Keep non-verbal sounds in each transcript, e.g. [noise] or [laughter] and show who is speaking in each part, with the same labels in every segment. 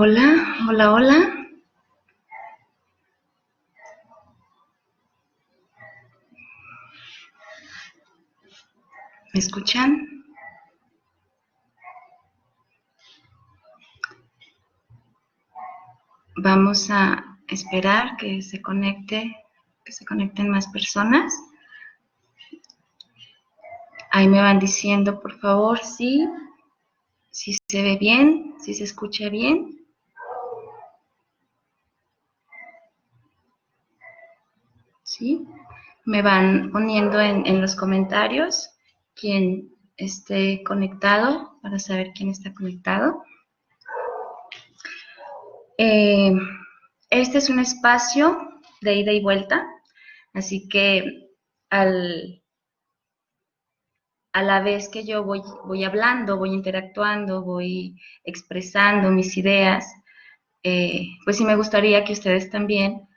Speaker 1: Hola, hola, hola. ¿Me escuchan? Vamos a esperar que se conecte, que se conecten más personas. Ahí me van diciendo, por favor, sí, si se ve bien, si se escucha bien. ¿Sí? Me van poniendo en, en los comentarios quien esté conectado para saber quién está conectado. Eh, este es un espacio de ida y vuelta, así que al, a la vez que yo voy, voy hablando, voy interactuando, voy expresando mis ideas, eh, pues sí me gustaría que ustedes también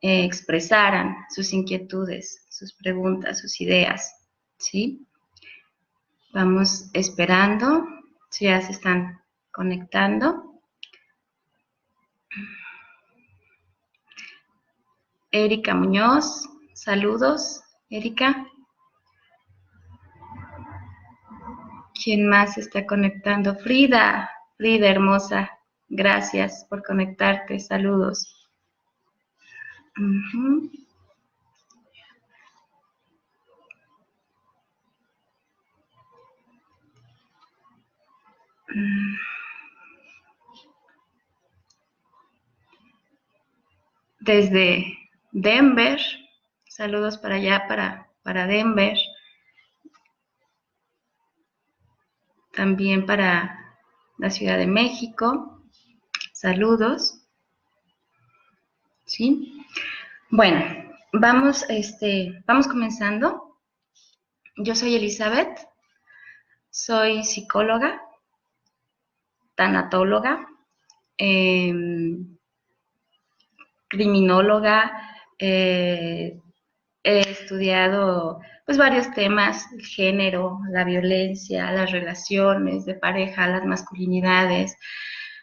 Speaker 1: eh, expresaran sus inquietudes, sus preguntas, sus ideas, ¿sí? Vamos esperando, si ya se están conectando. Erika Muñoz, saludos, Erika. ¿Quién más está conectando? Frida, Frida hermosa, gracias por conectarte, saludos. Desde Denver, saludos para allá, para, para Denver. También para la Ciudad de México, saludos. ¿Sí? Bueno, vamos, este, vamos comenzando. Yo soy Elizabeth, soy psicóloga, tanatóloga, em, criminóloga, eh, he estudiado pues varios temas, el género, la violencia, las relaciones de pareja, las masculinidades,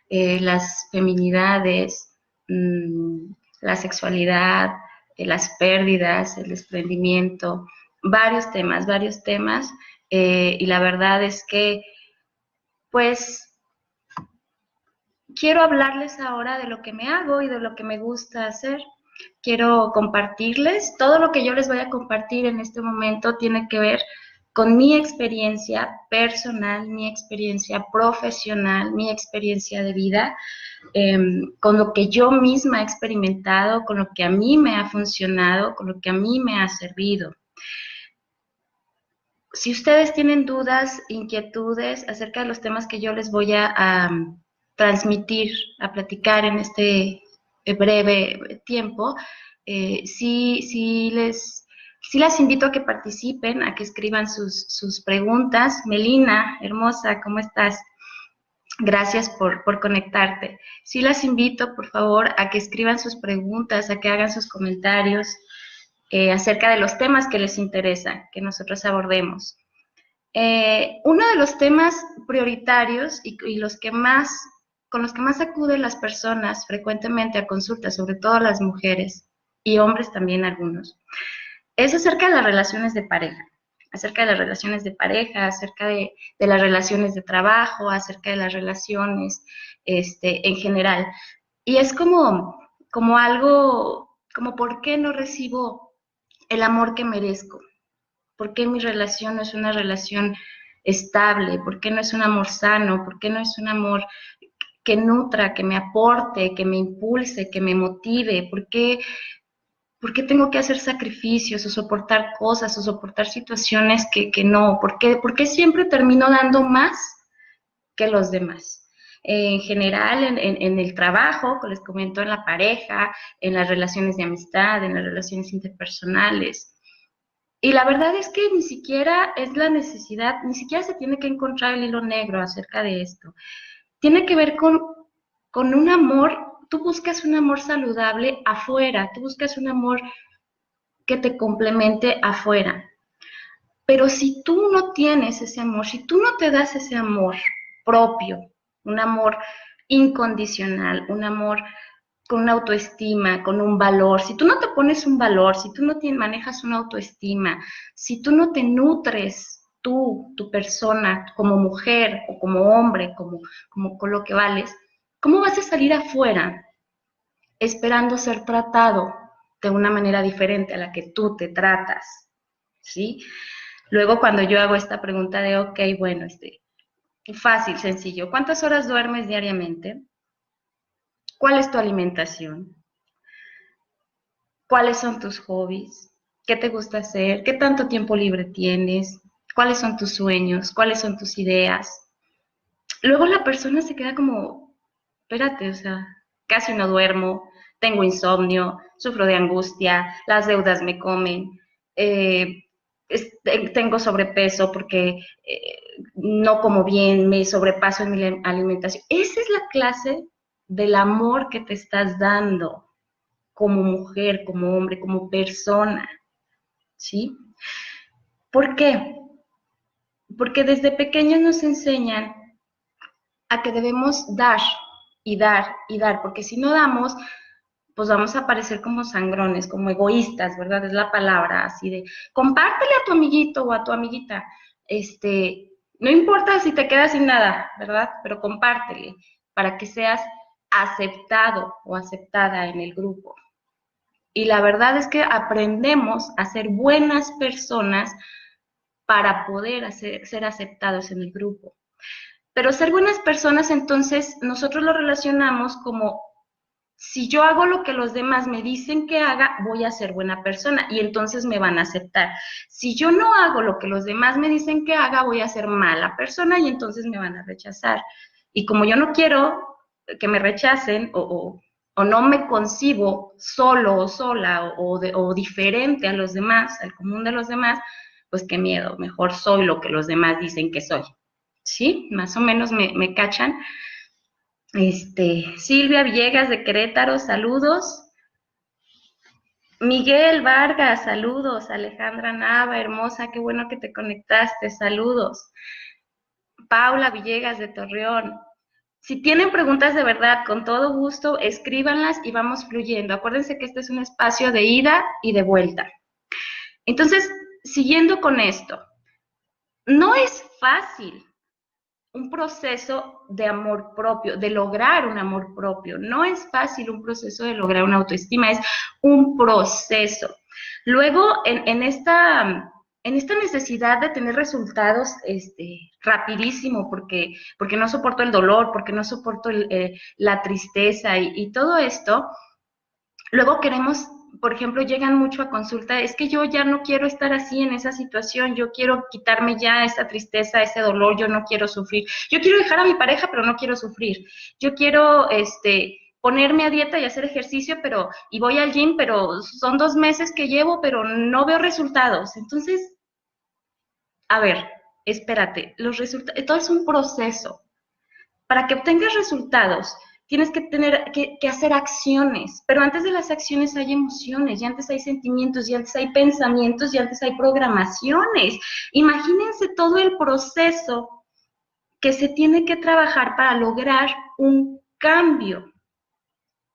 Speaker 1: eh, las feminidades, mm, la sexualidad, eh, las pérdidas, el desprendimiento, varios temas, varios temas. y la verdad es que, pues, quiero hablarles ahora de lo que me hago y de lo que me gusta hacer. Quiero compartirles, todo lo que yo les voy a compartir en este momento tiene que ver con mi experiencia personal, mi experiencia profesional, mi experiencia de vida, em, con lo que yo misma he experimentado, con lo que a mí me ha funcionado, con lo que a mí me ha servido. Si ustedes tienen dudas, inquietudes acerca de los temas que yo les voy a transmitir, a platicar en este breve tiempo, eh, sí, sí, les, sí las invito a que participen, a que escriban sus, sus preguntas. Melina, hermosa, ¿cómo estás? Gracias por, por, conectarte. Sí las invito, por favor, a que escriban sus preguntas, a que hagan sus comentarios eh, acerca de los temas que les interesa que nosotros abordemos. uno de los temas prioritarios y, y, los que más con los que más acuden las personas frecuentemente a consultas, sobre todo las mujeres y hombres también algunos, es acerca de las relaciones de pareja, acerca de las relaciones de pareja, acerca de, las relaciones de trabajo, acerca de las relaciones este, en general. Y es como, como algo, como por qué no recibo el amor que merezco, por qué mi relación no es una relación estable, por qué no es un amor sano, por qué no es un amor que nutra, que me aporte, que me impulse, que me motive? ¿Por qué, tengo que hacer sacrificios o soportar cosas o soportar situaciones que, no? ¿Por qué, siempre termino dando más que los demás? en general, en, el trabajo, les comento, en la pareja, en las relaciones de amistad, en las relaciones interpersonales. Y la verdad es que ni siquiera es la necesidad, ni siquiera se tiene que encontrar el hilo negro acerca de esto tiene que ver con, con un amor, tú buscas un amor saludable afuera, tú buscas un amor que te complemente afuera. Pero si tú no tienes ese amor, si tú no te das ese amor propio, un amor incondicional, un amor con una autoestima, con un valor. Si tú no te pones un valor, si tú no manejas una autoestima, si tú no te nutres tú, tu persona, como mujer o como hombre, como, como con lo que vales, ¿cómo vas a salir afuera esperando ser tratado de una manera diferente a la que tú te tratas? ¿Sí? Luego cuando yo hago esta pregunta de, ok, bueno, este, fácil, sencillo, ¿cuántas horas duermes diariamente? ¿Cuál es tu alimentación? ¿Cuáles son tus hobbies? ¿Qué te gusta hacer? ¿Qué tanto tiempo libre tienes? ¿Cuáles son tus sueños? ¿Cuáles son tus ideas? Luego la persona se queda como, espérate, o sea, casi no duermo, tengo insomnio, sufro de angustia, las deudas me comen, eh, tengo sobrepeso porque eh, no como bien, me sobrepaso en mi alimentación. Esa es la clase del amor que te estás dando como mujer, como hombre, como persona. ¿Sí? ¿Por qué? Porque desde pequeños nos enseñan a que debemos dar y dar y dar, porque si no damos, pues vamos a parecer como sangrones, como egoístas, ¿verdad? Es la palabra así de, compártele a tu amiguito o a tu amiguita, este, no importa si te quedas sin nada, ¿verdad? Pero compártele para que seas aceptado o aceptada en el grupo. Y la verdad es que aprendemos a ser buenas personas para poder ser aceptados en el grupo. Pero ser buenas personas, entonces, nosotros lo relacionamos como si yo hago lo que los demás me dicen que haga, voy a ser buena persona y entonces me van a aceptar. Si yo no hago lo que los demás me dicen que haga, voy a ser mala persona y entonces me van a rechazar. Y como yo no quiero que me rechacen o, no me concibo solo o sola o, o diferente a los demás, al común de los demás, pues qué miedo, mejor soy lo que los demás dicen que soy. ¿Sí? Más o menos me, me cachan. Este, Silvia Villegas de Querétaro, saludos. Miguel Vargas, saludos. Alejandra Nava, hermosa, qué bueno que te conectaste, saludos. Paula Villegas de Torreón. Si tienen preguntas de verdad, con todo gusto, escríbanlas y vamos fluyendo. Acuérdense que este es un espacio de ida y de vuelta. Entonces, siguiendo con esto, no es fácil un proceso de amor propio, de lograr un amor propio. No es fácil un proceso de lograr una autoestima, es un proceso. Luego, en, esta, en esta necesidad de tener resultados este, rapidísimo, porque, porque no soporto el dolor, porque no soporto eh, la tristeza y todo esto, luego queremos por ejemplo, llegan mucho a consulta, es que yo ya no quiero estar así en esa situación, yo quiero quitarme ya esa tristeza, ese dolor, yo no quiero sufrir. Yo quiero dejar a mi pareja, pero no quiero sufrir. Yo quiero, este, ponerme a dieta y hacer ejercicio, pero, y voy al gym, pero son dos meses que llevo, pero no veo resultados. Entonces, a ver, espérate, los resultados, todo es un proceso. Para que obtengas resultados, tienes que tener que, hacer acciones, pero antes de las acciones hay emociones, y antes hay sentimientos, y antes hay pensamientos, y antes hay programaciones. Imagínense todo el proceso que se tiene que trabajar para lograr un cambio.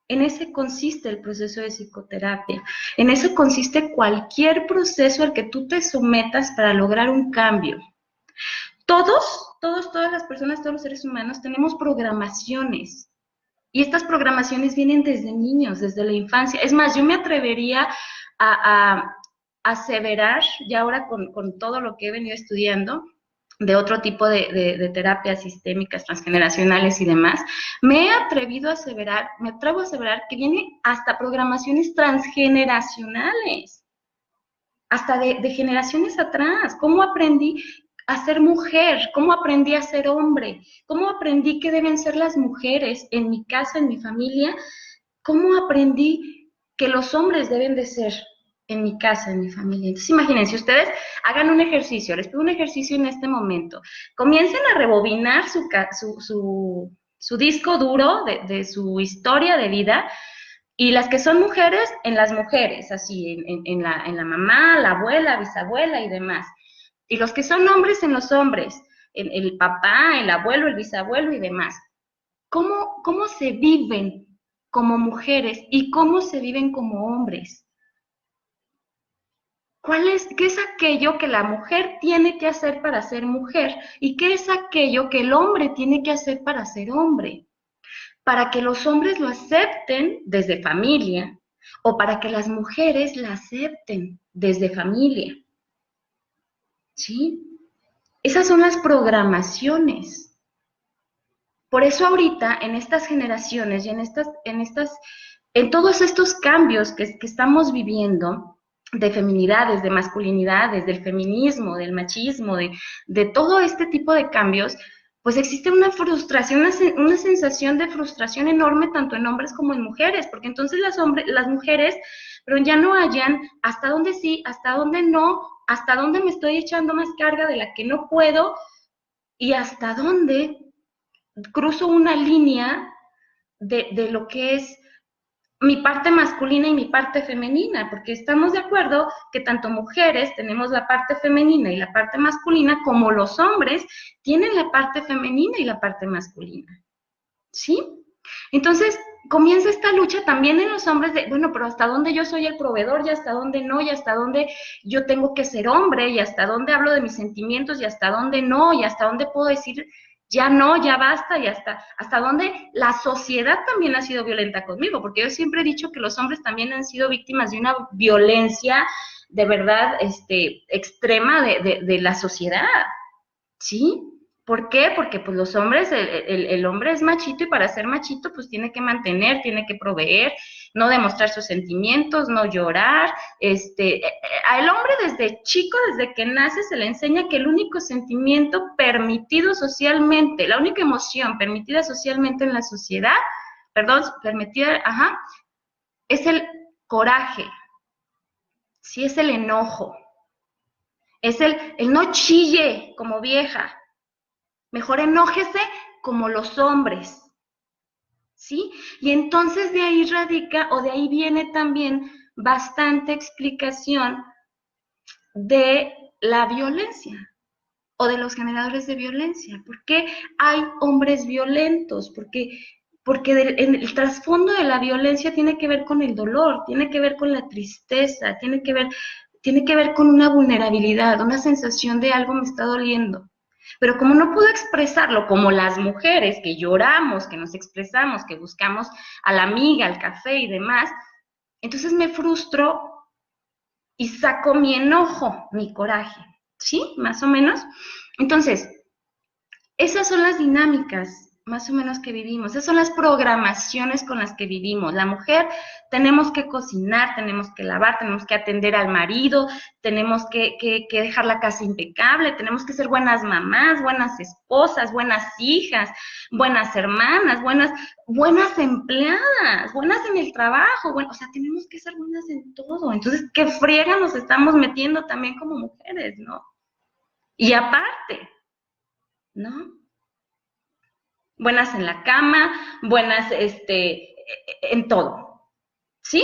Speaker 1: En ese consiste el proceso de psicoterapia. En eso consiste cualquier proceso al que tú te sometas para lograr un cambio. Todos, todos, todas las personas, todos los seres humanos tenemos programaciones y estas programaciones vienen desde niños, desde la infancia. Es más, yo me atrevería a, aseverar, ya ahora con, todo lo que he venido estudiando, de otro tipo de, terapias sistémicas, transgeneracionales y demás, me he atrevido a aseverar, me atrevo a aseverar que viene hasta programaciones transgeneracionales, hasta de, de generaciones atrás. ¿Cómo aprendí a ser mujer, cómo aprendí a ser hombre, cómo aprendí que deben ser las mujeres en mi casa, en mi familia, cómo aprendí que los hombres deben de ser en mi casa, en mi familia. Entonces, imagínense, ustedes hagan un ejercicio, les pido un ejercicio en este momento, comiencen a rebobinar su, disco duro de, su historia de vida y las que son mujeres, en las mujeres, así, en, la, en la mamá, la abuela, bisabuela y demás. Y los que son hombres en los hombres, el, el papá, el abuelo, el bisabuelo y demás. cómo, cómo se viven como mujeres y cómo se viven como hombres. ¿Cuál es, ¿Qué es aquello que la mujer tiene que hacer para ser mujer? ¿Y qué es aquello que el hombre tiene que hacer para ser hombre? Para que los hombres lo acepten desde familia o para que las mujeres la acepten desde familia. ¿Sí? Esas son las programaciones. Por eso ahorita en estas generaciones y en estas, en estas, en todos estos cambios que, estamos viviendo, de feminidades, de masculinidades, del feminismo, del machismo, de, de todo este tipo de cambios, pues existe una frustración, una, sensación de frustración enorme tanto en hombres como en mujeres, porque entonces las, hombres, las mujeres pero ya no hayan hasta dónde sí, hasta dónde no, hasta dónde me estoy echando más carga de la que no puedo y hasta dónde cruzo una línea de, de lo que es mi parte masculina y mi parte femenina, porque estamos de acuerdo que tanto mujeres tenemos la parte femenina y la parte masculina, como los hombres tienen la parte femenina y la parte masculina. ¿Sí? Entonces, comienza esta lucha también en los hombres de, bueno, pero hasta dónde yo soy el proveedor y hasta dónde no, y hasta dónde yo tengo que ser hombre, y hasta dónde hablo de mis sentimientos, y hasta dónde no, y hasta dónde puedo decir ya no, ya basta, y hasta, hasta dónde la sociedad también ha sido violenta conmigo, porque yo siempre he dicho que los hombres también han sido víctimas de una violencia de verdad este, extrema de, de la sociedad, ¿sí? ¿Por qué? Porque pues los hombres, el, hombre es machito y para ser machito pues tiene que mantener, tiene que proveer, no demostrar sus sentimientos, no llorar. Este, eh, eh, al hombre desde chico, desde que nace, se le enseña que el único sentimiento permitido socialmente, la única emoción permitida socialmente en la sociedad, perdón, permitida, ajá, es el coraje, sí es el enojo, es el, el no chille como vieja, Mejor enójese como los hombres. ¿Sí? Y entonces de ahí radica o de ahí viene también bastante explicación de la violencia o de los generadores de violencia. ¿Por qué hay hombres violentos? Porque, porque el trasfondo de la violencia tiene que ver con el dolor, tiene que ver con la tristeza, tiene que ver, tiene que ver con una vulnerabilidad, una sensación de algo me está doliendo. Pero como no puedo expresarlo como las mujeres que lloramos, que nos expresamos, que buscamos a la amiga, al café y demás, entonces me frustro y saco mi enojo, mi coraje, ¿sí? Más o menos. Entonces, esas son las dinámicas más o menos que vivimos. Esas son las programaciones con las que vivimos. La mujer tenemos que cocinar, tenemos que lavar, tenemos que atender al marido, tenemos que, dejar la casa impecable, tenemos que ser buenas mamás, buenas esposas, buenas hijas, buenas hermanas, buenas, buenas empleadas, buenas en el trabajo, bueno, o sea, tenemos que ser buenas en todo. Entonces, ¿qué friega nos estamos metiendo también como mujeres, no? Y aparte, ¿no? Buenas en la cama, buenas este, en todo. ¿Sí?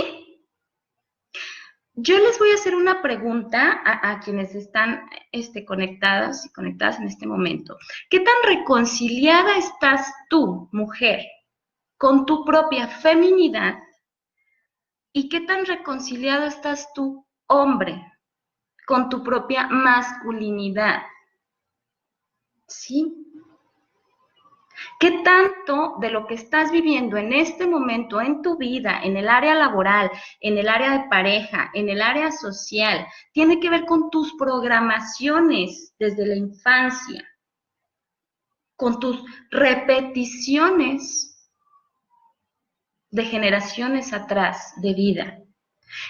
Speaker 1: Yo les voy a hacer una pregunta a, quienes están este, conectadas y conectadas en este momento. ¿Qué tan reconciliada estás tú, mujer, con tu propia feminidad? ¿Y qué tan reconciliado estás tú, hombre, con tu propia masculinidad? ¿Sí? ¿Qué tanto de lo que estás viviendo en este momento en tu vida, en el área laboral, en el área de pareja, en el área social, tiene que ver con tus programaciones desde la infancia, con tus repeticiones de generaciones atrás de vida?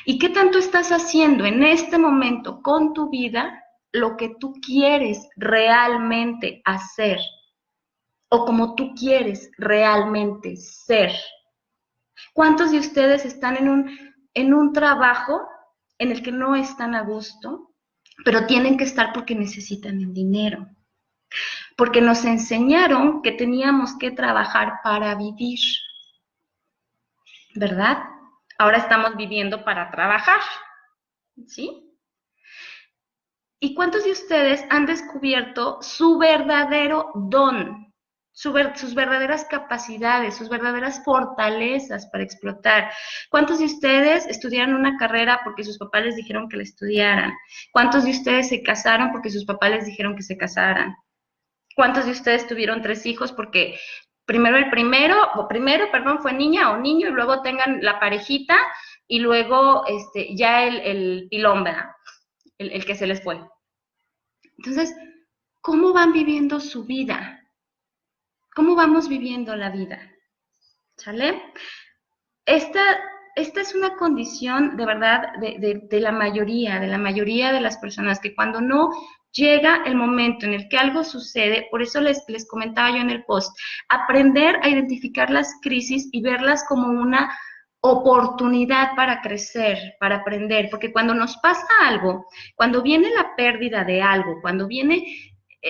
Speaker 1: ¿Y qué tanto estás haciendo en este momento con tu vida lo que tú quieres realmente hacer? O como tú quieres realmente ser. ¿Cuántos de ustedes están en un, en un trabajo en el que no están a gusto, pero tienen que estar porque necesitan el dinero? Porque nos enseñaron que teníamos que trabajar para vivir, ¿verdad? Ahora estamos viviendo para trabajar, ¿sí? ¿Y cuántos de ustedes han descubierto su verdadero don? Sus verdaderas capacidades, sus verdaderas fortalezas para explotar. ¿Cuántos de ustedes estudiaron una carrera porque sus papás les dijeron que la estudiaran? ¿Cuántos de ustedes se casaron porque sus papás les dijeron que se casaran? ¿Cuántos de ustedes tuvieron tres hijos porque primero el primero, o primero, perdón, fue niña o niño y luego tengan la parejita y luego este, ya el, el pilón, ¿verdad? El, el que se les fue. Entonces, ¿cómo van viviendo su vida? Cómo vamos viviendo la vida. ¿Sale? Esta, esta es una condición de verdad de, la mayoría, de la mayoría de las personas, que cuando no llega el momento en el que algo sucede, por eso les, les comentaba yo en el post, aprender a identificar las crisis y verlas como una oportunidad para crecer, para aprender, porque cuando nos pasa algo, cuando viene la pérdida de algo, cuando viene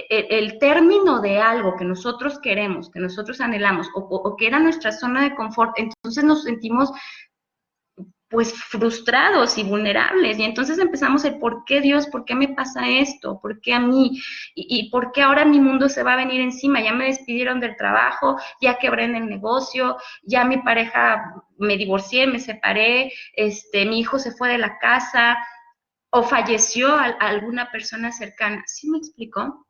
Speaker 1: el, término de algo que nosotros queremos, que nosotros anhelamos, o, que era nuestra zona de confort, entonces nos sentimos pues frustrados y vulnerables. Y entonces empezamos el por qué Dios, por qué me pasa esto, por qué a mí, y, por qué ahora mi mundo se va a venir encima. Ya me despidieron del trabajo, ya quebré en el negocio, ya mi pareja me divorcié, me separé, este, mi hijo se fue de la casa o falleció a, alguna persona cercana. ¿Sí me explicó?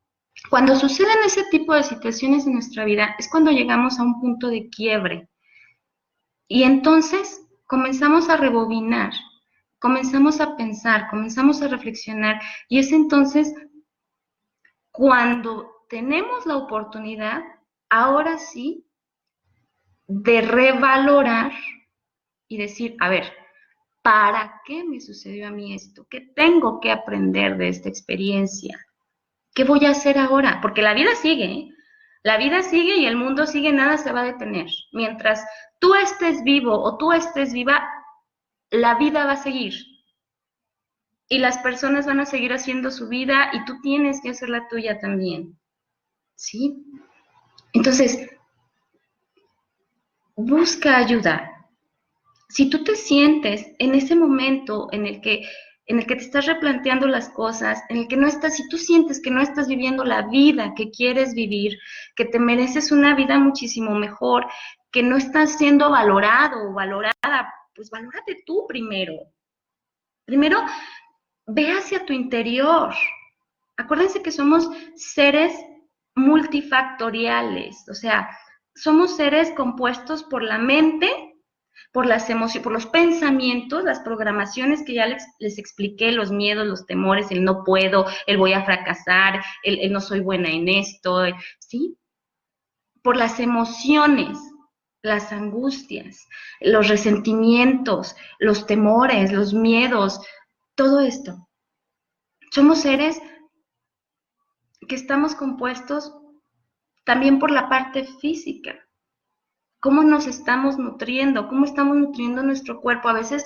Speaker 1: Cuando suceden ese tipo de situaciones en nuestra vida es cuando llegamos a un punto de quiebre. Y entonces comenzamos a rebobinar, comenzamos a pensar, comenzamos a reflexionar y es entonces cuando tenemos la oportunidad, ahora sí, de revalorar y decir, a ver, ¿para qué me sucedió a mí esto? ¿Qué tengo que aprender de esta experiencia? ¿Qué voy a hacer ahora? Porque la vida sigue, ¿eh? la vida sigue y el mundo sigue, nada se va a detener. Mientras tú estés vivo o tú estés viva, la vida va a seguir. Y las personas van a seguir haciendo su vida y tú tienes que hacer la tuya también. ¿Sí? Entonces, busca ayuda. Si tú te sientes en ese momento en el que en el que te estás replanteando las cosas, en el que no estás, si tú sientes que no estás viviendo la vida que quieres vivir, que te mereces una vida muchísimo mejor, que no estás siendo valorado o valorada, pues valórate tú primero. Primero, ve hacia tu interior. Acuérdense que somos seres multifactoriales, o sea, somos seres compuestos por la mente, por las emociones, por los pensamientos, las programaciones que ya les, les, expliqué, los miedos, los temores, el no puedo, el voy a fracasar, el, no soy buena en esto, ¿sí? Por las emociones, las angustias, los resentimientos, los temores, los miedos, todo esto. Somos seres que estamos compuestos también por la parte física cómo nos estamos nutriendo, cómo estamos nutriendo nuestro cuerpo. A veces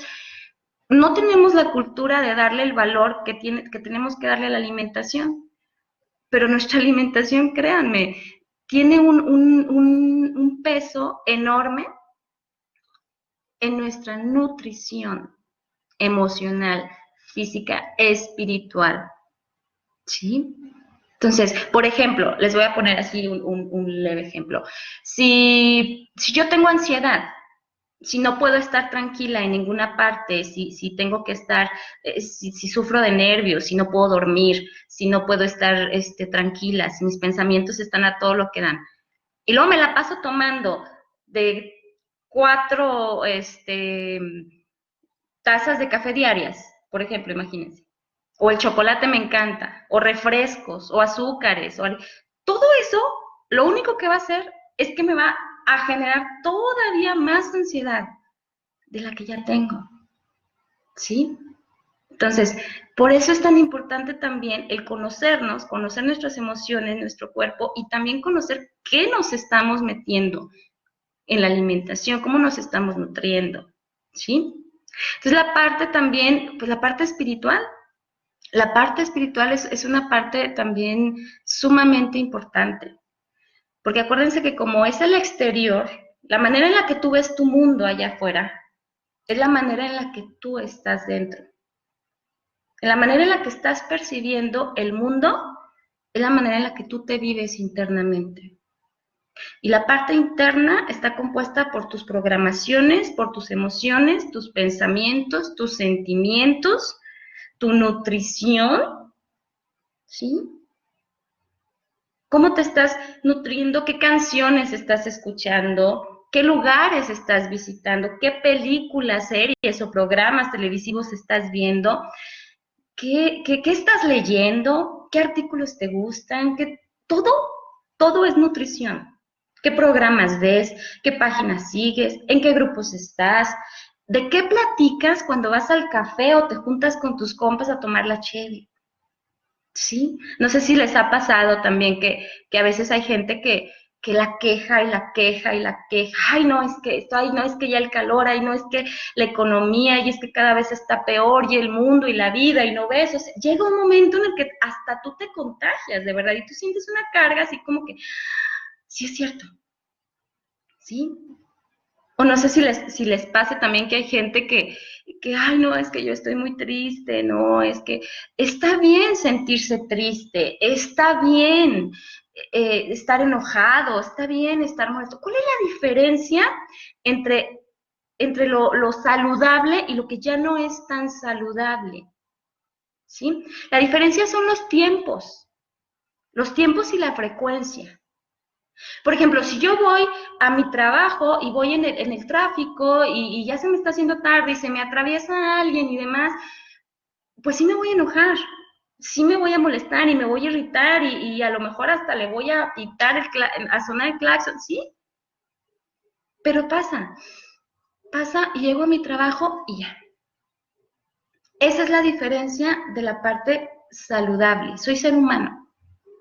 Speaker 1: no tenemos la cultura de darle el valor que, tenemos que darle a la alimentación, pero nuestra [laughs] alimentación, créanme, tiene un, un peso enorme en nuestra nutrición emocional, física, espiritual. ¿Sí? Entonces, por ejemplo, les voy a poner así un, leve ejemplo. Si, yo tengo ansiedad, si no puedo estar tranquila en ninguna parte, si, si tengo que estar, eh, si, sufro de nervios, si no puedo dormir, si no puedo estar este, tranquila, si mis pensamientos están a todo lo que dan. Y luego me la paso tomando de cuatro este, tazas de café diarias, por ejemplo, imagínense o el chocolate me encanta, o refrescos, o azúcares, o todo eso, lo único que va a hacer es que me va a generar todavía más ansiedad de la que ya tengo. ¿Sí? Entonces, por eso es tan importante también el conocernos, conocer nuestras emociones, nuestro cuerpo y también conocer qué nos estamos metiendo en la alimentación, cómo nos estamos nutriendo, ¿sí? Entonces, la parte también, pues la parte espiritual, la parte espiritual es, una parte también sumamente importante, porque acuérdense que como es el exterior, la manera en la que tú ves tu mundo allá afuera es la manera en la que tú estás dentro. En la manera en la que estás percibiendo el mundo es la manera en la que tú te vives internamente. Y la parte interna está compuesta por tus programaciones, por tus emociones, tus pensamientos, tus sentimientos, tu nutrición, ¿sí? ¿Cómo te estás nutriendo? ¿Qué canciones estás escuchando? ¿Qué lugares estás visitando? ¿Qué películas, series o programas televisivos estás viendo? ¿Qué, qué, qué estás leyendo? ¿Qué artículos te gustan? ¿Qué, todo, todo es nutrición. ¿Qué programas ves? ¿Qué páginas sigues? ¿En qué grupos estás? ¿De qué platicas cuando vas al café o te juntas con tus compas a tomar la cheve? ¿Sí? No sé si les ha pasado también que, que a veces hay gente que, que la queja y la queja y la queja. Ay, no, es que esto, ay, no, es que ya el calor, ay, no, es que la economía, y es que cada vez está peor, y el mundo y la vida, y no ves. O sea, llega un momento en el que hasta tú te contagias, de verdad, y tú sientes una carga así como que, sí es cierto. ¿Sí? No sé si les, si les pase también que hay gente que, que, ay, no, es que yo estoy muy triste, no, es que está bien sentirse triste, está bien eh, estar enojado, está bien estar molesto. ¿Cuál es la diferencia entre, entre lo, lo saludable y lo que ya no es tan saludable? ¿Sí? La diferencia son los tiempos, los tiempos y la frecuencia. Por ejemplo, si yo voy a mi trabajo y voy en el, tráfico y, ya se me está haciendo tarde y se me atraviesa alguien y demás, pues sí me voy a enojar, sí me voy a molestar y me voy a irritar y, a lo mejor hasta le voy a pitar, a sonar el claxon, ¿sí? Pero pasa, pasa y llego a mi trabajo y ya. Esa es la diferencia de la parte saludable. Soy ser humano,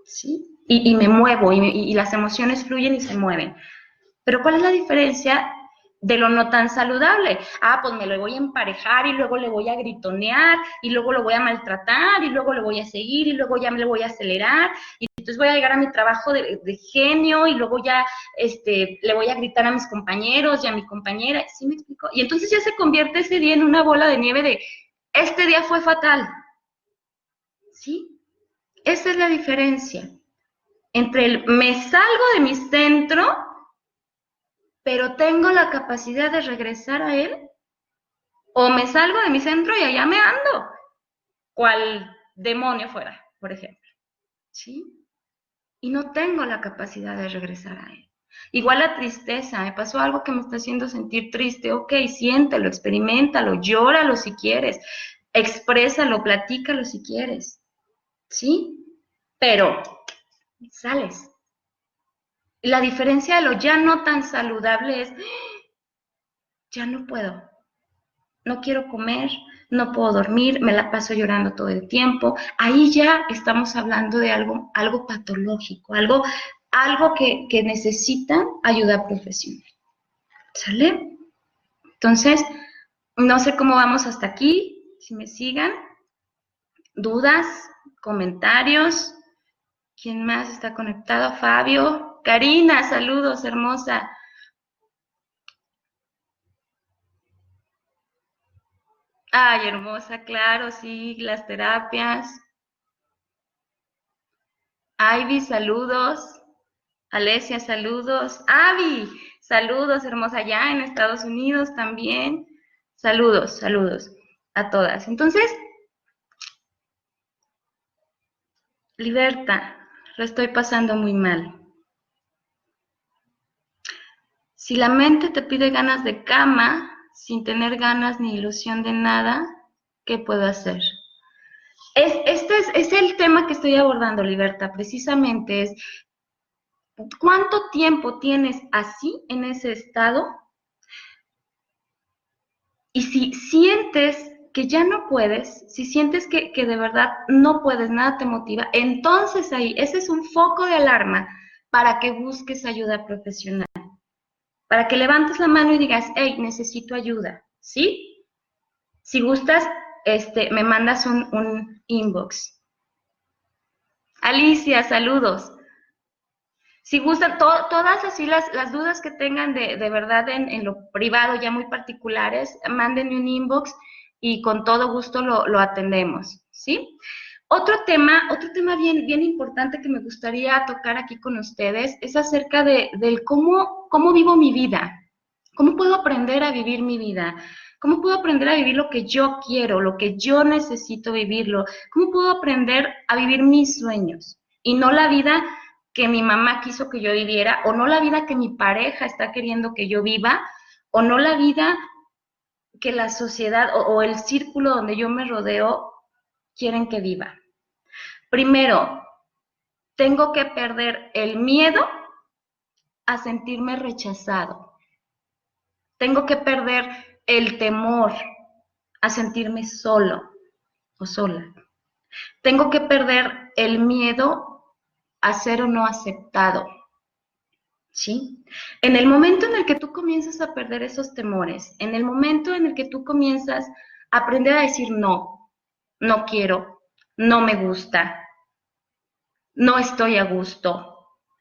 Speaker 1: ¿sí? Y, me muevo y, las emociones fluyen y se mueven. Pero ¿cuál es la diferencia de lo no tan saludable? Ah, pues me lo voy a emparejar y luego le voy a gritonear y luego lo voy a maltratar y luego lo voy a seguir y luego ya me lo voy a acelerar y entonces voy a llegar a mi trabajo de, genio y luego ya este, le voy a gritar a mis compañeros y a mi compañera, ¿sí me explico? Y entonces ya se convierte ese día en una bola de nieve de, este día fue fatal. ¿Sí? Esa es la diferencia entre el me salgo de mi centro, pero tengo la capacidad de regresar a él, o me salgo de mi centro y allá me ando, cual demonio fuera, por ejemplo. ¿Sí? Y no tengo la capacidad de regresar a él. Igual la tristeza, me pasó algo que me está haciendo sentir triste, ok, siéntelo, experimentalo, llóralo si quieres, exprésalo, platícalo si quieres, ¿sí? Pero sales. La diferencia de lo ya no tan saludable es, ya no puedo, no quiero comer, no puedo dormir, me la paso llorando todo el tiempo. Ahí ya estamos hablando de algo, algo patológico, algo, algo que, que necesita ayuda profesional. ¿Sale? Entonces, no sé cómo vamos hasta aquí, si me sigan. ¿Dudas? ¿Comentarios? ¿Quién más está conectado? Fabio. Karina, saludos, hermosa. Ay, hermosa, claro, sí, las terapias. Ivy, saludos. Alesia, saludos. Avi, saludos, hermosa, ya en Estados Unidos también. Saludos, saludos a todas. Entonces, Liberta, lo estoy pasando muy mal. Si la mente te pide ganas de cama sin tener ganas ni ilusión de nada, ¿qué puedo hacer? Es, este es, el tema que estoy abordando, Libertad, precisamente es cuánto tiempo tienes así en ese estado y si sientes que ya no puedes, si sientes que, de verdad no puedes, nada te motiva, entonces ahí, ese es un foco de alarma para que busques ayuda profesional, para que levantes la mano y digas, hey, necesito ayuda, ¿sí? Si gustas, este, me mandas un, inbox. Alicia, saludos. Si gustan, todas así las, las, dudas que tengan de, verdad en, en, lo privado, ya muy particulares, mándenme un inbox y con todo gusto lo, atendemos, ¿sí? Otro tema, otro tema bien, bien importante que me gustaría tocar aquí con ustedes es acerca de, del cómo, cómo vivo mi vida, cómo puedo aprender a vivir mi vida. ¿Cómo puedo aprender a vivir lo que yo quiero, lo que yo necesito vivirlo? ¿Cómo puedo aprender a vivir mis sueños y no la vida que mi mamá quiso que yo viviera o no la vida que mi pareja está queriendo que yo viva o no la vida que la sociedad o, el círculo donde yo me rodeo quieren que viva. Primero, tengo que perder el miedo a sentirme rechazado. Tengo que perder el temor a sentirme solo o sola. Tengo que perder el miedo a ser o no aceptado. ¿Sí? En el momento en el que tú comienzas a perder esos temores, en el momento en el que tú comienzas a aprender a decir no, no quiero, no me gusta, no estoy a gusto,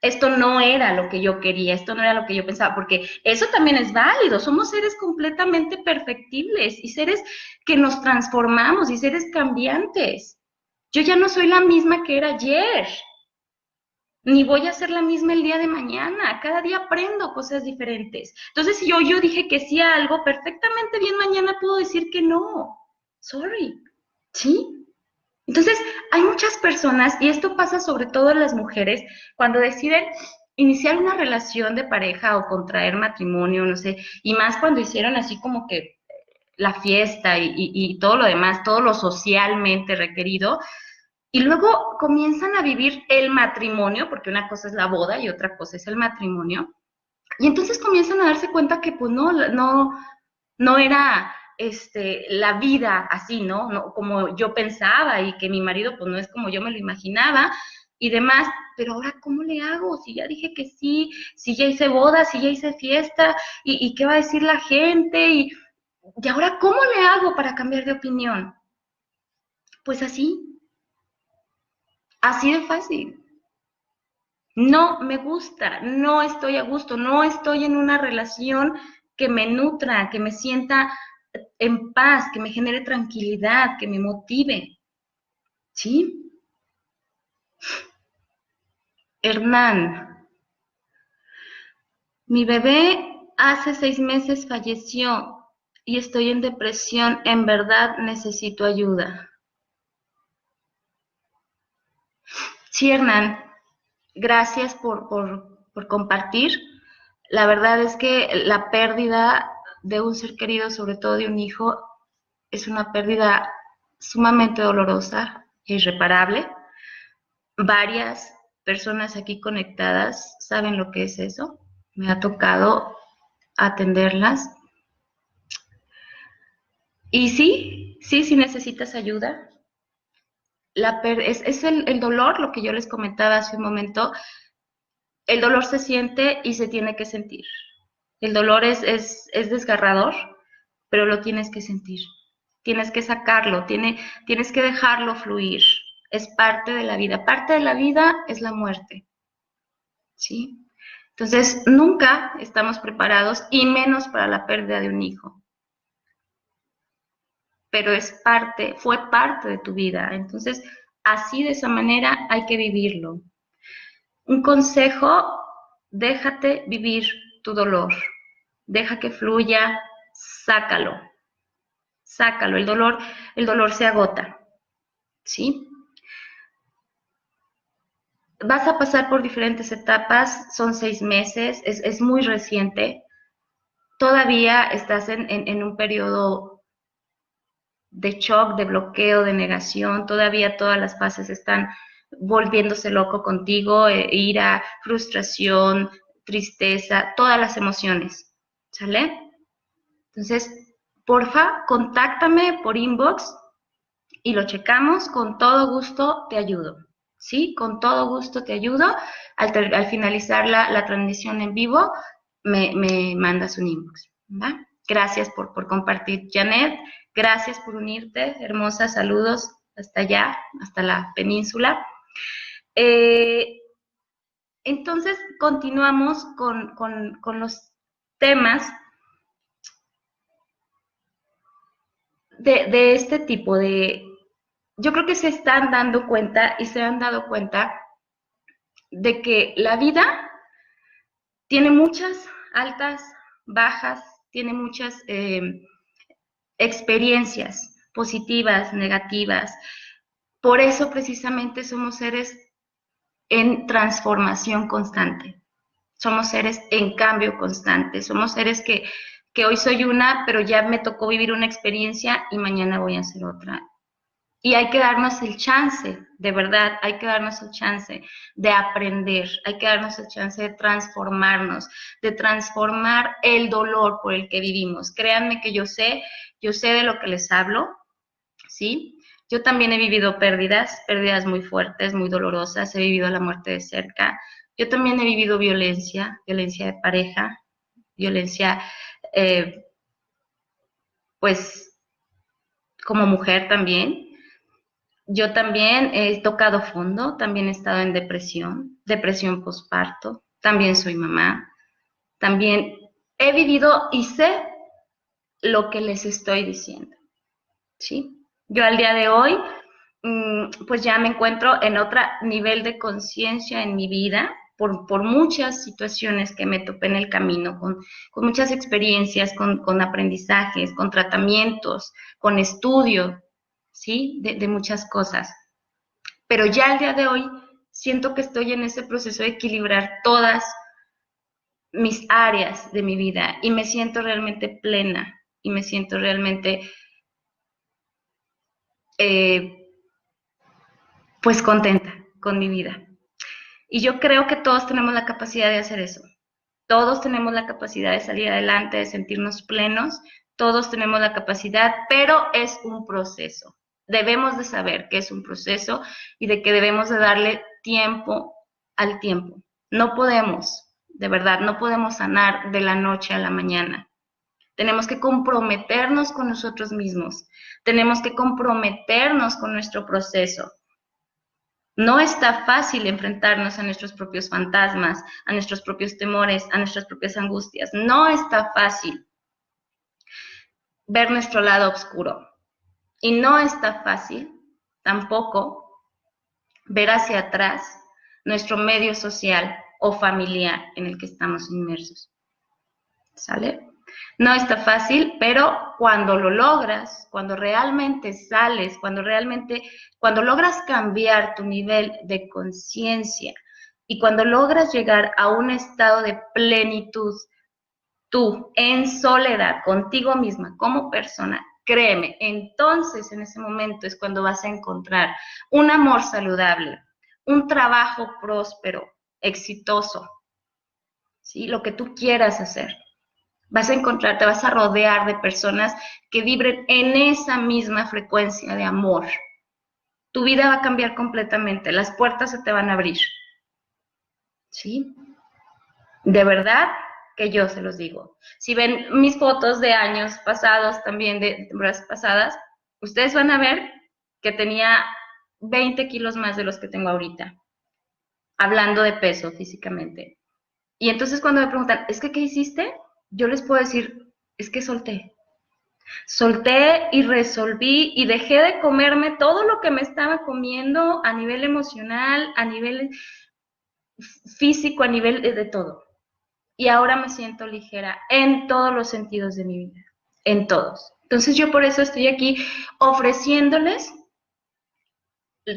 Speaker 1: esto no era lo que yo quería, esto no era lo que yo pensaba, porque eso también es válido, somos seres completamente perfectibles y seres que nos transformamos y seres cambiantes. Yo ya no soy la misma que era ayer, ni voy a ser la misma el día de mañana, cada día aprendo cosas diferentes. Entonces, si yo, yo dije que sí a algo, perfectamente bien mañana puedo decir que no. Sorry, ¿sí? Entonces, hay muchas personas, y esto pasa sobre todo en las mujeres, cuando deciden iniciar una relación de pareja o contraer matrimonio, no sé, y más cuando hicieron así como que la fiesta y, todo lo demás, todo lo socialmente requerido, y luego comienzan a vivir el matrimonio, porque una cosa es la boda y otra cosa es el matrimonio, y entonces comienzan a darse cuenta que pues no, no, no era este, la vida así, ¿no? ¿no? Como yo pensaba y que mi marido pues no es como yo me lo imaginaba y demás, pero ahora ¿cómo le hago? Si ya dije que sí, si ya hice boda, si ya hice fiesta, y, qué va a decir la gente, y, y ahora ¿cómo le hago para cambiar de opinión? Pues así, así de fácil. No me gusta, no estoy a gusto, no estoy en una relación que me nutra, que me sienta en paz, que me genere tranquilidad, que me motive. ¿Sí? Hernán, mi bebé hace seis meses falleció y estoy en depresión. En verdad necesito ayuda. Sí, gracias por, por compartir. La verdad es que la pérdida de un ser querido, sobre todo de un hijo, es una pérdida sumamente dolorosa e irreparable. Varias personas aquí conectadas saben lo que es eso. Me ha tocado atenderlas. Y sí, sí, sí necesitas ayuda. La es, es el, el dolor, lo que yo les comentaba hace un momento. El dolor se siente y se tiene que sentir. El dolor es, es, desgarrador, pero lo tienes que sentir. Tienes que sacarlo, tiene, tienes que dejarlo fluir. Es parte de la vida. Parte de la vida es la muerte. ¿Sí? Entonces, nunca estamos preparados y menos para la pérdida de un hijo. Pero es parte, fue parte de tu vida. Entonces, así de esa manera hay que vivirlo. Un consejo, déjate vivir tu dolor. Deja que fluya, sácalo. Sácalo, el dolor, el dolor se agota. ¿Sí? Vas a pasar por diferentes etapas, son seis meses, es, muy reciente. Todavía estás en, un periodo de shock, de bloqueo, de negación, todavía todas las fases están volviéndose loco contigo, eh, ira, frustración, tristeza, todas las emociones, ¿sale? Entonces, porfa, contáctame por inbox y lo checamos, con todo gusto te ayudo, ¿sí? Con todo gusto te ayudo. Al, finalizar la, transmisión en vivo, me, mandas un inbox, ¿va? Gracias por, por compartir, Janet. Gracias por unirte. Hermosa, saludos hasta allá, hasta la península. Eh, entonces, continuamos con, los temas de, este tipo, de, yo creo que se están dando cuenta y se han dado cuenta de que la vida tiene muchas altas, bajas, tiene muchas eh, experiencias positivas, negativas. Por eso precisamente somos seres en transformación constante. Somos seres en cambio constante. Somos seres que, que hoy soy una, pero ya me tocó vivir una experiencia y mañana voy a hacer otra. Y hay que darnos el chance, de verdad, hay que darnos el chance de aprender, hay que darnos el chance de transformarnos, de transformar el dolor por el que vivimos. Créanme que yo sé, yo sé de lo que les hablo, ¿sí? Yo también he vivido pérdidas, pérdidas muy fuertes, muy dolorosas, he vivido la muerte de cerca. Yo también he vivido violencia, violencia de pareja, violencia, eh, pues, como mujer también yo también he tocado fondo, también he estado en depresión, depresión posparto, también soy mamá, también he vivido y sé lo que les estoy diciendo. ¿Sí? Yo al día de hoy, mm, pues ya me encuentro en otro nivel de conciencia en mi vida, por, muchas situaciones que me topé en el camino, con, muchas experiencias, con, aprendizajes, con tratamientos, con estudio, ¿sí? De, muchas cosas. Pero ya al día de hoy siento que estoy en ese proceso de equilibrar todas mis áreas de mi vida y me siento realmente plena y me siento realmente eh, pues contenta con mi vida. Y yo creo que todos tenemos la capacidad de hacer eso. Todos tenemos la capacidad de salir adelante, de sentirnos plenos. Todos tenemos la capacidad, pero es un proceso debemos de saber que es un proceso y de que debemos de darle tiempo al tiempo. No podemos, de verdad, no podemos sanar de la noche a la mañana. Tenemos que comprometernos con nosotros mismos. Tenemos que comprometernos con nuestro proceso. No está fácil enfrentarnos a nuestros propios fantasmas, a nuestros propios temores, a nuestras propias angustias. No está fácil ver nuestro lado oscuro. Y no está fácil tampoco ver hacia atrás nuestro medio social o familiar en el que estamos inmersos. ¿Sale? No está fácil, pero cuando lo logras, cuando realmente sales, cuando realmente, cuando logras cambiar tu nivel de conciencia y cuando logras llegar a un estado de plenitud, tú en soledad, contigo misma, como persona, Créeme, entonces en ese momento es cuando vas a encontrar un amor saludable, un trabajo próspero, exitoso, ¿sí? Lo que tú quieras hacer. Vas a encontrar, te vas a rodear de personas que vibren en esa misma frecuencia de amor. Tu vida va a cambiar completamente, las puertas se te van a abrir. ¿Sí? De verdad, que yo se los digo. Si ven mis fotos de años pasados, también de temporadas pasadas, ustedes van a ver que tenía 20 kilos más de los que tengo ahorita, hablando de peso físicamente. Y entonces cuando me preguntan, ¿es que qué hiciste? Yo les puedo decir, es que solté. Solté y resolví y dejé de comerme todo lo que me estaba comiendo a nivel emocional, a nivel físico, a nivel de todo y ahora me siento ligera en todos los sentidos de mi vida, en todos. Entonces yo por eso estoy aquí ofreciéndoles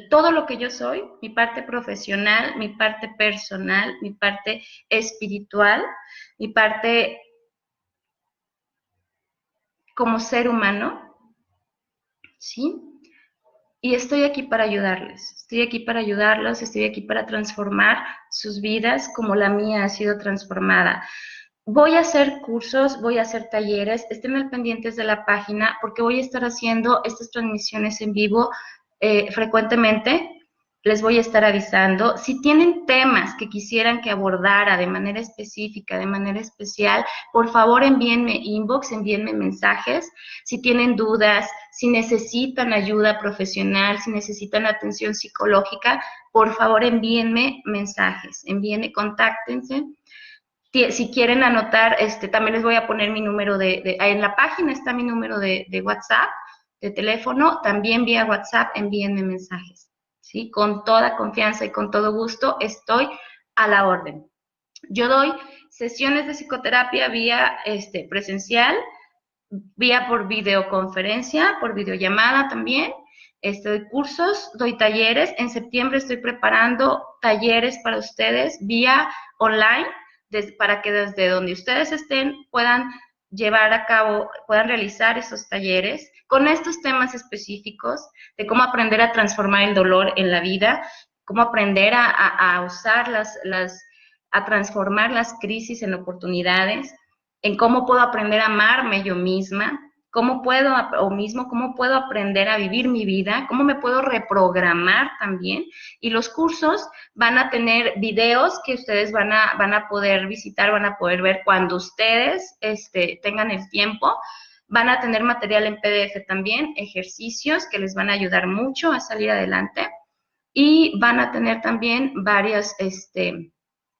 Speaker 1: todo lo que yo soy, mi parte profesional, mi parte personal, mi parte espiritual, mi parte como ser humano, ¿sí? Y estoy aquí para ayudarles, estoy aquí para ayudarlos, estoy aquí para transformar sus vidas como la mía ha sido transformada. Voy a hacer cursos, voy a hacer talleres, estén al pendientes de la página porque voy a estar haciendo estas transmisiones en vivo eh, frecuentemente les voy a estar avisando. Si tienen temas que quisieran que abordara de manera específica, de manera especial, por favor envíenme inbox, envíenme mensajes. Si tienen dudas, si necesitan ayuda profesional, si necesitan atención psicológica, por favor envíenme mensajes, envíenme, contáctense. Si quieren anotar, este, también les voy a poner mi número de, en la página está mi número de, de WhatsApp de teléfono, también vía WhatsApp, envíenme mensajes. ¿Sí? Con toda confianza y con todo gusto estoy a la orden. Yo doy sesiones de psicoterapia vía este, presencial, vía por videoconferencia, por videollamada también. Este, doy cursos, doy talleres. En septiembre estoy preparando talleres para ustedes vía online, para que desde donde ustedes estén puedan llevar a cabo, puedan realizar esos talleres con estos temas específicos de cómo aprender a transformar el dolor en la vida, cómo aprender a, usar las, a transformar las crisis en oportunidades, en cómo puedo aprender a amarme yo misma, cómo puedo, o mismo, cómo puedo aprender a vivir mi vida, cómo me puedo reprogramar también. Y los cursos van a tener videos que ustedes van a, van a poder visitar, van a poder ver cuando ustedes este, tengan el tiempo. Van a tener material en PDF también, ejercicios que les van a ayudar mucho a salir adelante. Y van a tener también varias este,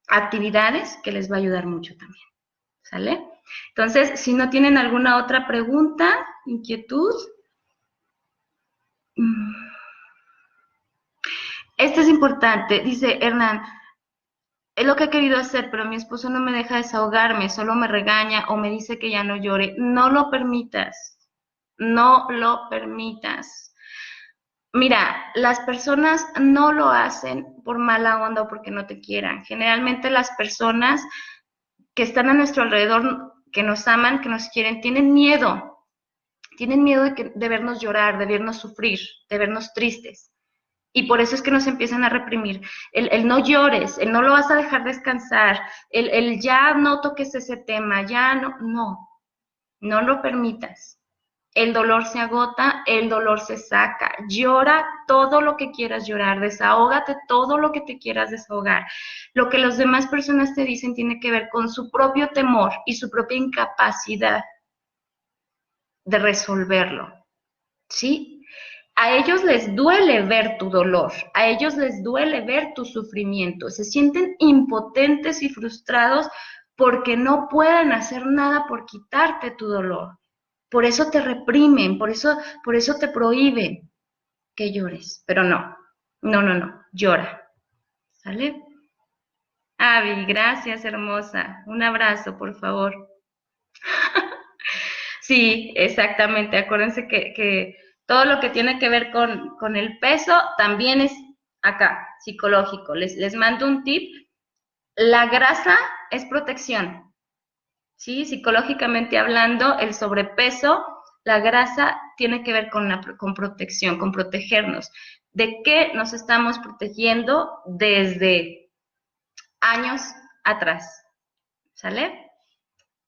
Speaker 1: actividades que les va a ayudar mucho también. ¿Sale? Entonces, si no tienen alguna otra pregunta, inquietud. Mm. Esto es importante, dice Hernán. Es lo que he querido hacer, pero mi esposo no me deja desahogarme, solo me regaña o me dice que ya no llore. No lo permitas, no lo permitas. Mira, las personas no lo hacen por mala onda o porque no te quieran. Generalmente las personas que están a nuestro alrededor que nos aman, que nos quieren, tienen miedo, tienen miedo de, de vernos llorar, de vernos sufrir, de vernos tristes. Y por eso es que nos empiezan a reprimir. El, no llores, el no lo vas a dejar descansar, el, el ya no toques ese tema, ya no, no, no lo permitas. El dolor se agota, el dolor se saca. Llora todo lo que quieras llorar, desahógate todo lo que te quieras desahogar. Lo que las demás personas te dicen tiene que ver con su propio temor y su propia incapacidad de resolverlo. ¿Sí? A ellos les duele ver tu dolor, a ellos les duele ver tu sufrimiento, se sienten impotentes y frustrados porque no pueden hacer nada por quitarte tu dolor. Por eso te reprimen, por eso, por eso te prohíben que llores. Pero no, no, no, no, llora. ¿Sale? Avi, gracias, hermosa. Un abrazo, por favor. [laughs] sí, exactamente. Acuérdense que, todo lo que tiene que ver con, con, el peso también es acá, psicológico. Les, les mando un tip. La grasa es protección. ¿sí? Psicológicamente hablando, el sobrepeso, la grasa tiene que ver con, la, con protección, con protegernos. ¿De qué nos estamos protegiendo desde años atrás? ¿Sale?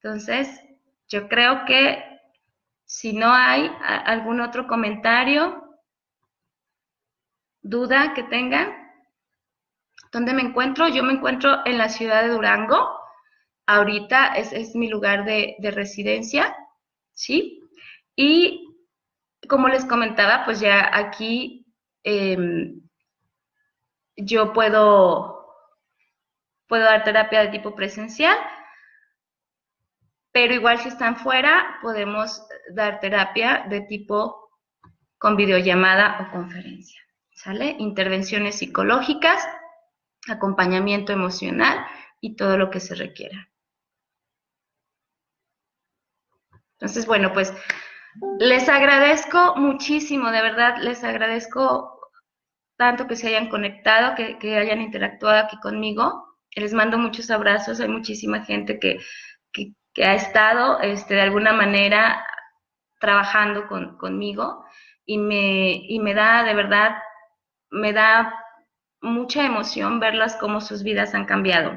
Speaker 1: Entonces, yo creo que si no hay algún otro comentario, duda que tengan, ¿dónde me encuentro? Yo me encuentro en la ciudad de Durango, ahorita es, es mi lugar de, residencia, ¿sí? Y como les comentaba, pues ya aquí em, yo puedo, puedo dar terapia de tipo presencial, pero igual si están fuera, podemos dar terapia de tipo con videollamada o conferencia, ¿sale? Intervenciones psicológicas, acompañamiento emocional y todo lo que se requiera. Entonces, bueno, pues les agradezco muchísimo, de verdad, les agradezco tanto que se hayan conectado, que, hayan interactuado aquí conmigo. Les mando muchos abrazos, hay muchísima gente que, ha estado este, de alguna manera trabajando conmigo y me, y me da, de verdad, me da mucha emoción verlas cómo sus vidas han cambiado,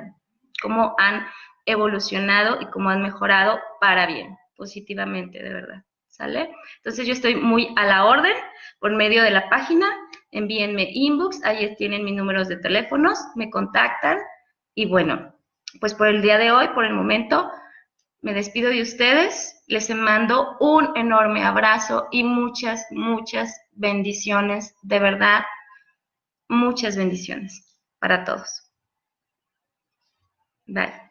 Speaker 1: cómo han evolucionado y cómo han mejorado para bien positivamente, de verdad. ¿Sale? Entonces yo estoy muy a la orden por medio de la página. Envíenme inbox, ahí tienen mis números de teléfonos, me contactan. Y bueno, pues por el día de hoy, por el momento, me despido de ustedes. Les mando un enorme abrazo y muchas, muchas bendiciones. De verdad, muchas bendiciones para todos. Bye.